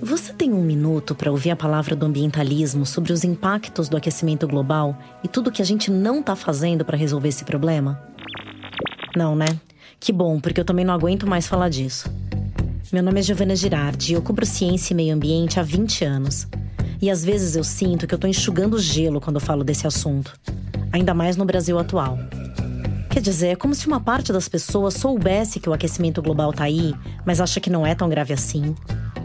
Você tem um minuto para ouvir a palavra do ambientalismo sobre os impactos do aquecimento global e tudo que a gente não está fazendo para resolver esse problema? Não, né? Que bom, porque eu também não aguento mais falar disso. Meu nome é Giovana Girardi e eu cubro ciência e meio ambiente há 20 anos. E às vezes eu sinto que eu tô enxugando gelo quando falo desse assunto. Ainda mais no Brasil atual. Quer dizer, é como se uma parte das pessoas soubesse que o aquecimento global tá aí, mas acha que não é tão grave assim,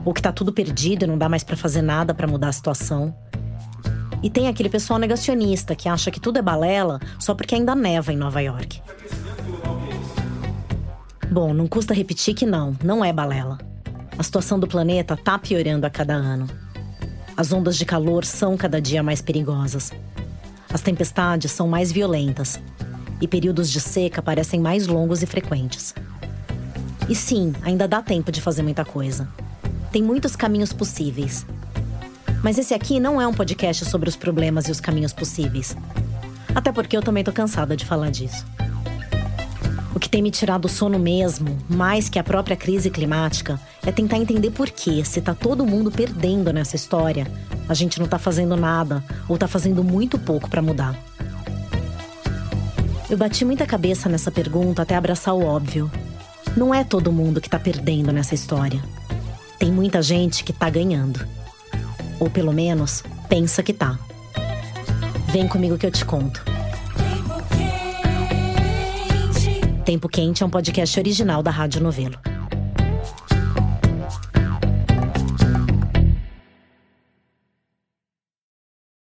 ou que tá tudo perdido e não dá mais para fazer nada para mudar a situação. E tem aquele pessoal negacionista que acha que tudo é balela só porque ainda neva em Nova York. Bom, não custa repetir que não, não é balela. A situação do planeta tá piorando a cada ano. As ondas de calor são cada dia mais perigosas. As tempestades são mais violentas. E períodos de seca parecem mais longos e frequentes. E sim, ainda dá tempo de fazer muita coisa. Tem muitos caminhos possíveis. Mas esse aqui não é um podcast sobre os problemas e os caminhos possíveis. Até porque eu também tô cansada de falar disso. O que tem me tirado o sono mesmo, mais que a própria crise climática, é tentar entender por que, se tá todo mundo perdendo nessa história, a gente não tá fazendo nada ou tá fazendo muito pouco para mudar. Eu bati muita cabeça nessa pergunta até abraçar o óbvio. Não é todo mundo que tá perdendo nessa história. Tem muita gente que tá ganhando. Ou pelo menos, pensa que tá. Vem comigo que eu te conto. Tempo Quente é um podcast original da Rádio Novelo.